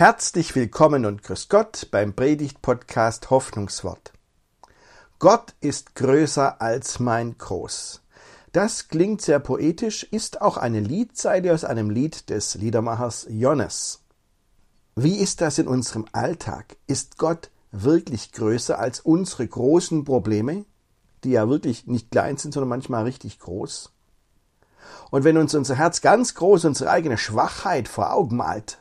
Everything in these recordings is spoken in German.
Herzlich willkommen und grüß Gott beim Predigt-Podcast Hoffnungswort. Gott ist größer als mein Groß. Das klingt sehr poetisch, ist auch eine Liedzeile aus einem Lied des Liedermachers Jonas. Wie ist das in unserem Alltag? Ist Gott wirklich größer als unsere großen Probleme, die ja wirklich nicht klein sind, sondern manchmal richtig groß? Und wenn uns unser Herz ganz groß unsere eigene Schwachheit vor Augen malt,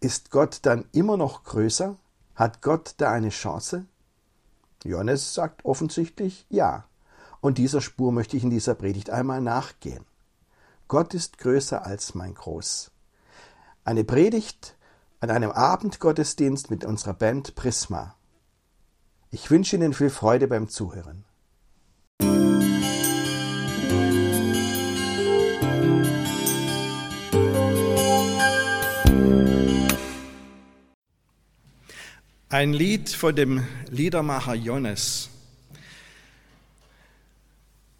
ist Gott dann immer noch größer? Hat Gott da eine Chance? Johannes sagt offensichtlich ja. Und dieser Spur möchte ich in dieser Predigt einmal nachgehen. Gott ist größer als mein Groß. Eine Predigt an einem Abendgottesdienst mit unserer Band Prisma. Ich wünsche Ihnen viel Freude beim Zuhören. Ein Lied von dem Liedermacher Jonas.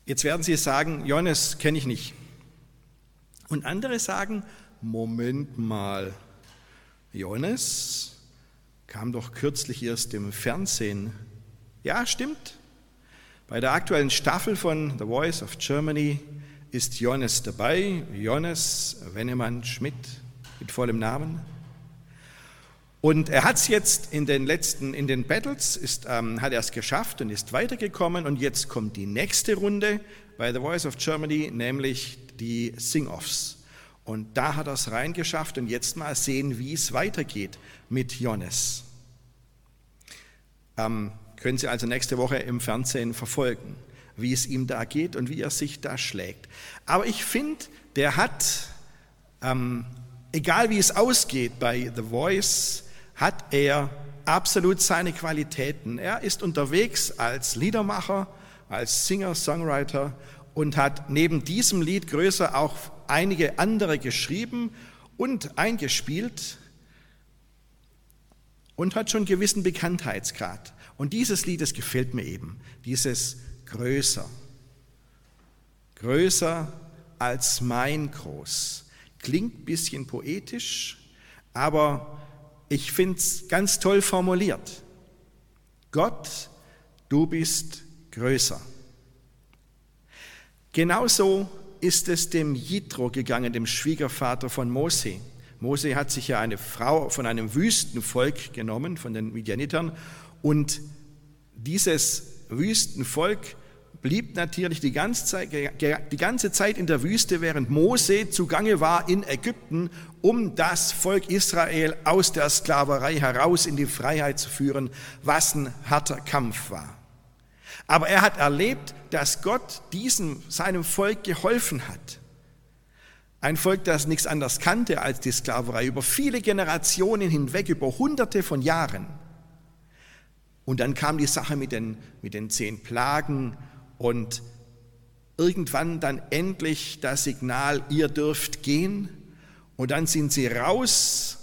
Jetzt werden Sie sagen, Jonas kenne ich nicht. Und andere sagen, Moment mal, Jonas kam doch kürzlich erst im Fernsehen. Ja, stimmt. Bei der aktuellen Staffel von The Voice of Germany ist Jonas dabei, Jonas Wennemann Schmidt mit vollem Namen. Und er hat es jetzt in den letzten, in den Battles, ist, ähm, hat er es geschafft und ist weitergekommen. Und jetzt kommt die nächste Runde bei The Voice of Germany, nämlich die Sing-Offs. Und da hat er es reingeschafft und jetzt mal sehen, wie es weitergeht mit Jonas. Ähm, können Sie also nächste Woche im Fernsehen verfolgen, wie es ihm da geht und wie er sich da schlägt. Aber ich finde, der hat, ähm, egal wie es ausgeht bei The Voice, hat er absolut seine Qualitäten. Er ist unterwegs als Liedermacher, als Singer, Songwriter und hat neben diesem Lied größer auch einige andere geschrieben und eingespielt und hat schon einen gewissen Bekanntheitsgrad. Und dieses Lied, das gefällt mir eben, dieses größer. Größer als mein Groß. Klingt ein bisschen poetisch, aber ich finde es ganz toll formuliert. Gott, du bist größer. Genauso ist es dem Jitro gegangen, dem Schwiegervater von Mose. Mose hat sich ja eine Frau von einem Wüstenvolk genommen, von den Midianitern, und dieses Wüstenvolk blieb natürlich die ganze, Zeit, die ganze Zeit in der Wüste, während Mose zugange war in Ägypten, um das Volk Israel aus der Sklaverei heraus in die Freiheit zu führen, was ein harter Kampf war. Aber er hat erlebt, dass Gott diesem, seinem Volk geholfen hat. Ein Volk, das nichts anderes kannte als die Sklaverei, über viele Generationen hinweg, über hunderte von Jahren. Und dann kam die Sache mit den, mit den zehn Plagen und irgendwann dann endlich das Signal, ihr dürft gehen. Und dann sind sie raus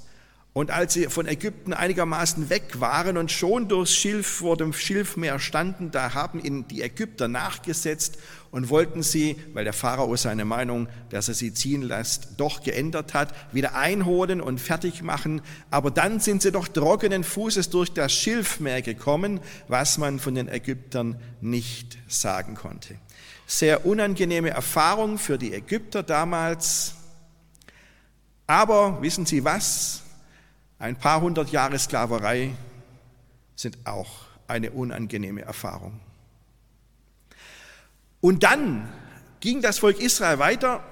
und als sie von Ägypten einigermaßen weg waren und schon durchs Schilf vor dem Schilfmeer standen, da haben ihnen die Ägypter nachgesetzt und wollten sie, weil der Pharao seine Meinung, dass er sie ziehen lässt, doch geändert hat, wieder einholen und fertig machen. Aber dann sind sie doch trockenen Fußes durch das Schilfmeer gekommen, was man von den Ägyptern nicht sagen konnte. Sehr unangenehme Erfahrung für die Ägypter damals. Aber wissen Sie was? Ein paar hundert Jahre Sklaverei sind auch eine unangenehme Erfahrung. Und dann ging das Volk Israel weiter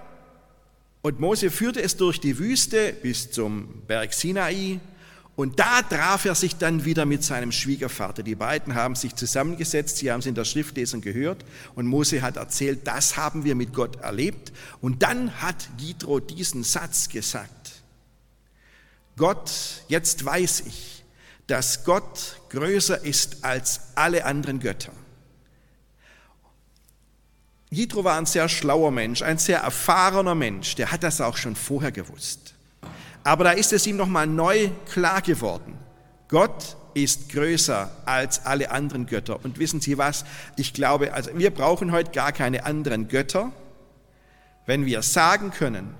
und Mose führte es durch die Wüste bis zum Berg Sinai. Und da traf er sich dann wieder mit seinem Schwiegervater. Die beiden haben sich zusammengesetzt, sie haben es in der Schriftlesung gehört und Mose hat erzählt, das haben wir mit Gott erlebt. Und dann hat Jitro diesen Satz gesagt. Gott, jetzt weiß ich, dass Gott größer ist als alle anderen Götter. Jitro war ein sehr schlauer Mensch, ein sehr erfahrener Mensch, der hat das auch schon vorher gewusst. Aber da ist es ihm nochmal neu klar geworden. Gott ist größer als alle anderen Götter. Und wissen Sie was? Ich glaube, also wir brauchen heute gar keine anderen Götter, wenn wir sagen können,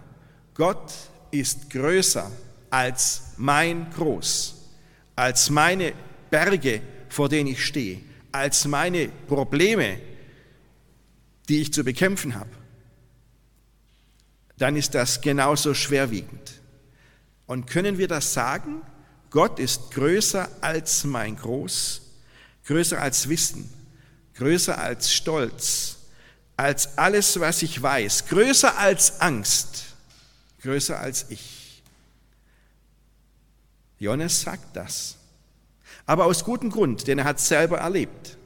Gott ist größer als mein Groß, als meine Berge, vor denen ich stehe, als meine Probleme, die ich zu bekämpfen habe, dann ist das genauso schwerwiegend. Und können wir das sagen? Gott ist größer als mein Groß, größer als Wissen, größer als Stolz, als alles, was ich weiß, größer als Angst, größer als ich. Johannes sagt das. Aber aus gutem Grund, denn er hat es selber erlebt.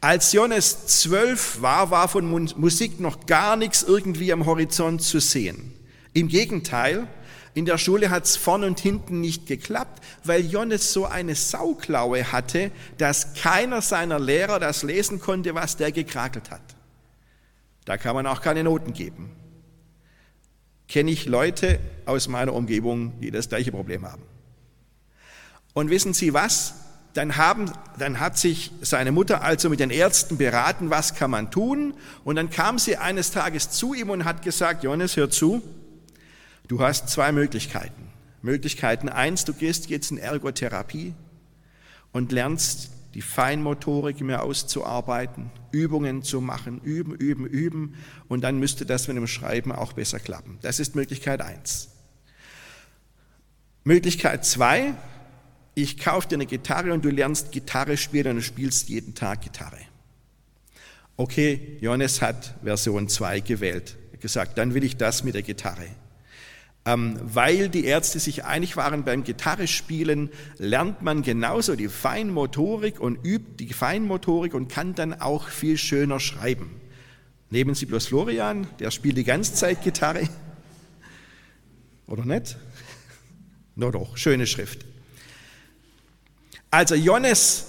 Als Johannes zwölf war, war von Musik noch gar nichts irgendwie am Horizont zu sehen. Im Gegenteil, in der Schule hat es vorn und hinten nicht geklappt, weil Johannes so eine Sauklaue hatte, dass keiner seiner Lehrer das lesen konnte, was der gekrakelt hat. Da kann man auch keine Noten geben. Kenne ich Leute aus meiner Umgebung, die das gleiche Problem haben. Und wissen Sie was? Dann, haben, dann hat sich seine Mutter also mit den Ärzten beraten, was kann man tun. Und dann kam sie eines Tages zu ihm und hat gesagt, Johannes, hör zu, du hast zwei Möglichkeiten. Möglichkeiten eins, du gehst jetzt in Ergotherapie und lernst die Feinmotorik mehr auszuarbeiten, Übungen zu machen, üben, üben, üben und dann müsste das mit dem Schreiben auch besser klappen. Das ist Möglichkeit eins. Möglichkeit zwei, ich kaufe dir eine Gitarre und du lernst Gitarre spielen und spielst jeden Tag Gitarre. Okay, Johannes hat Version 2 gewählt, gesagt, dann will ich das mit der Gitarre. Ähm, weil die Ärzte sich einig waren, beim Gitarrespielen lernt man genauso die Feinmotorik und übt die Feinmotorik und kann dann auch viel schöner schreiben. Nehmen Sie bloß Florian, der spielt die ganze Zeit Gitarre. Oder nicht? Nur doch, schöne Schrift. Also Johannes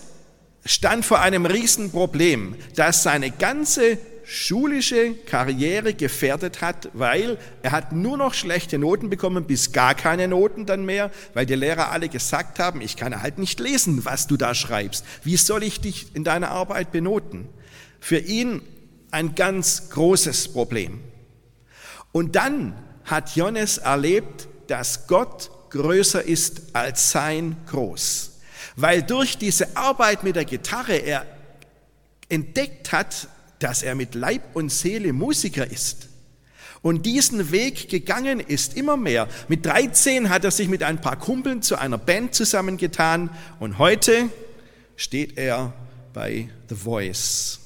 stand vor einem Riesenproblem, das seine ganze schulische Karriere gefährdet hat, weil er hat nur noch schlechte Noten bekommen, bis gar keine Noten dann mehr, weil die Lehrer alle gesagt haben, ich kann halt nicht lesen, was du da schreibst. Wie soll ich dich in deiner Arbeit benoten? Für ihn ein ganz großes Problem. Und dann hat Johannes erlebt, dass Gott größer ist als sein Groß weil durch diese Arbeit mit der Gitarre er entdeckt hat, dass er mit Leib und Seele Musiker ist und diesen Weg gegangen ist, immer mehr. Mit 13 hat er sich mit ein paar Kumpeln zu einer Band zusammengetan und heute steht er bei The Voice.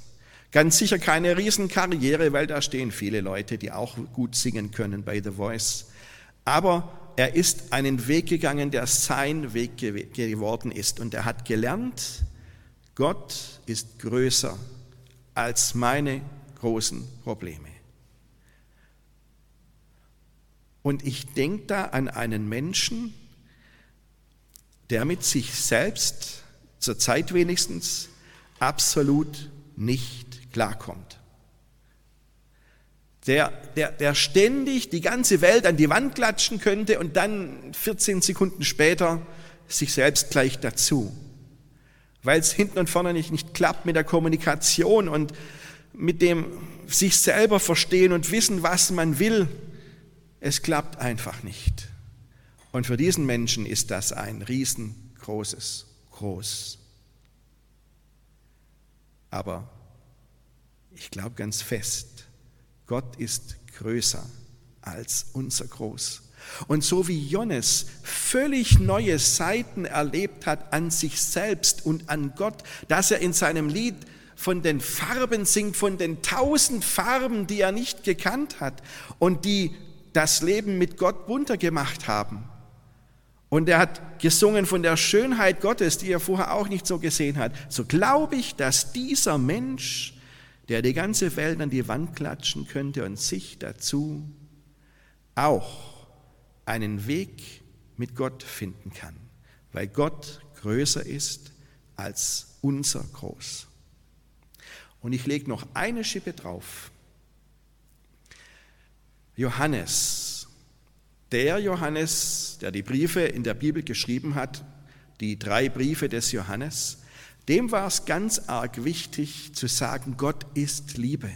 Ganz sicher keine Riesenkarriere, weil da stehen viele Leute, die auch gut singen können bei The Voice. Aber er ist einen Weg gegangen, der sein Weg geworden ist. Und er hat gelernt, Gott ist größer als meine großen Probleme. Und ich denke da an einen Menschen, der mit sich selbst, zur Zeit wenigstens, absolut nicht klarkommt der, der, der ständig die ganze Welt an die Wand klatschen könnte und dann 14 Sekunden später sich selbst gleich dazu. Weil es hinten und vorne nicht, nicht klappt mit der Kommunikation und mit dem sich selber verstehen und wissen, was man will. Es klappt einfach nicht. Und für diesen Menschen ist das ein riesengroßes Groß. Aber ich glaube ganz fest, Gott ist größer als unser Groß. Und so wie Johannes völlig neue Seiten erlebt hat an sich selbst und an Gott, dass er in seinem Lied von den Farben singt, von den tausend Farben, die er nicht gekannt hat und die das Leben mit Gott bunter gemacht haben. Und er hat gesungen von der Schönheit Gottes, die er vorher auch nicht so gesehen hat. So glaube ich, dass dieser Mensch der die ganze Welt an die Wand klatschen könnte und sich dazu auch einen Weg mit Gott finden kann, weil Gott größer ist als unser Groß. Und ich lege noch eine Schippe drauf. Johannes, der Johannes, der die Briefe in der Bibel geschrieben hat, die drei Briefe des Johannes, dem war es ganz arg wichtig zu sagen, Gott ist Liebe.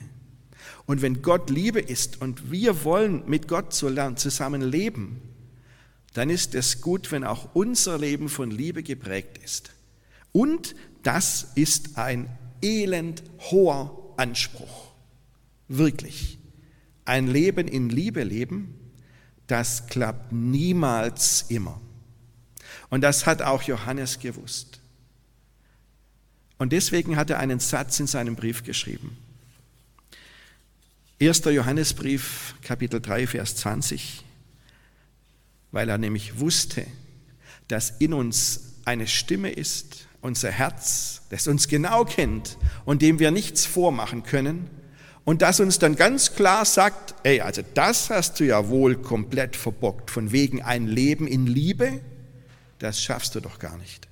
Und wenn Gott Liebe ist und wir wollen mit Gott zusammen leben, dann ist es gut, wenn auch unser Leben von Liebe geprägt ist. Und das ist ein elend hoher Anspruch. Wirklich. Ein Leben in Liebe leben, das klappt niemals immer. Und das hat auch Johannes gewusst. Und deswegen hat er einen Satz in seinem Brief geschrieben. 1. Johannesbrief, Kapitel 3, Vers 20, weil er nämlich wusste, dass in uns eine Stimme ist, unser Herz, das uns genau kennt und dem wir nichts vormachen können und das uns dann ganz klar sagt, ey, also das hast du ja wohl komplett verbockt, von wegen ein Leben in Liebe, das schaffst du doch gar nicht.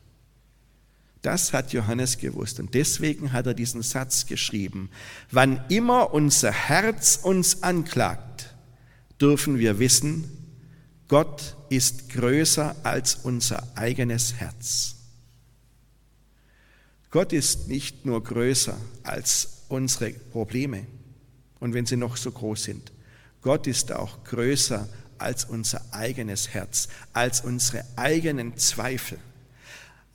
Das hat Johannes gewusst und deswegen hat er diesen Satz geschrieben. Wann immer unser Herz uns anklagt, dürfen wir wissen, Gott ist größer als unser eigenes Herz. Gott ist nicht nur größer als unsere Probleme und wenn sie noch so groß sind. Gott ist auch größer als unser eigenes Herz, als unsere eigenen Zweifel,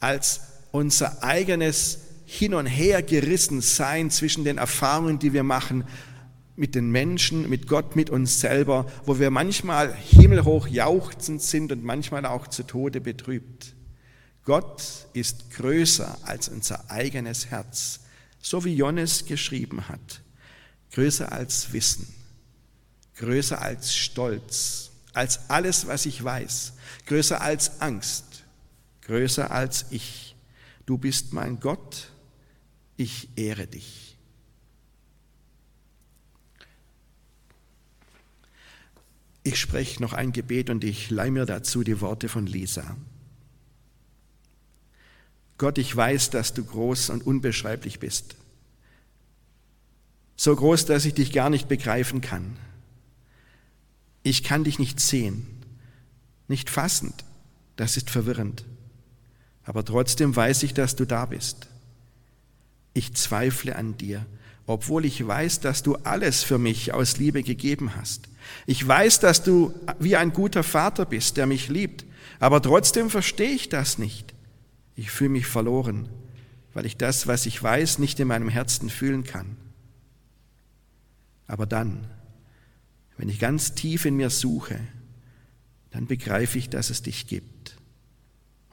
als unser eigenes Hin und Her gerissen sein zwischen den Erfahrungen, die wir machen mit den Menschen, mit Gott, mit uns selber, wo wir manchmal himmelhoch jauchzend sind und manchmal auch zu Tode betrübt. Gott ist größer als unser eigenes Herz, so wie Johannes geschrieben hat, größer als Wissen, größer als Stolz, als alles, was ich weiß, größer als Angst, größer als ich. Du bist mein Gott, ich ehre dich. Ich spreche noch ein Gebet und ich leih mir dazu die Worte von Lisa. Gott, ich weiß, dass du groß und unbeschreiblich bist. So groß, dass ich dich gar nicht begreifen kann. Ich kann dich nicht sehen, nicht fassend. Das ist verwirrend. Aber trotzdem weiß ich, dass du da bist. Ich zweifle an dir, obwohl ich weiß, dass du alles für mich aus Liebe gegeben hast. Ich weiß, dass du wie ein guter Vater bist, der mich liebt, aber trotzdem verstehe ich das nicht. Ich fühle mich verloren, weil ich das, was ich weiß, nicht in meinem Herzen fühlen kann. Aber dann, wenn ich ganz tief in mir suche, dann begreife ich, dass es dich gibt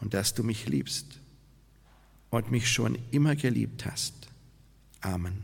und dass du mich liebst und mich schon immer geliebt hast. Amen.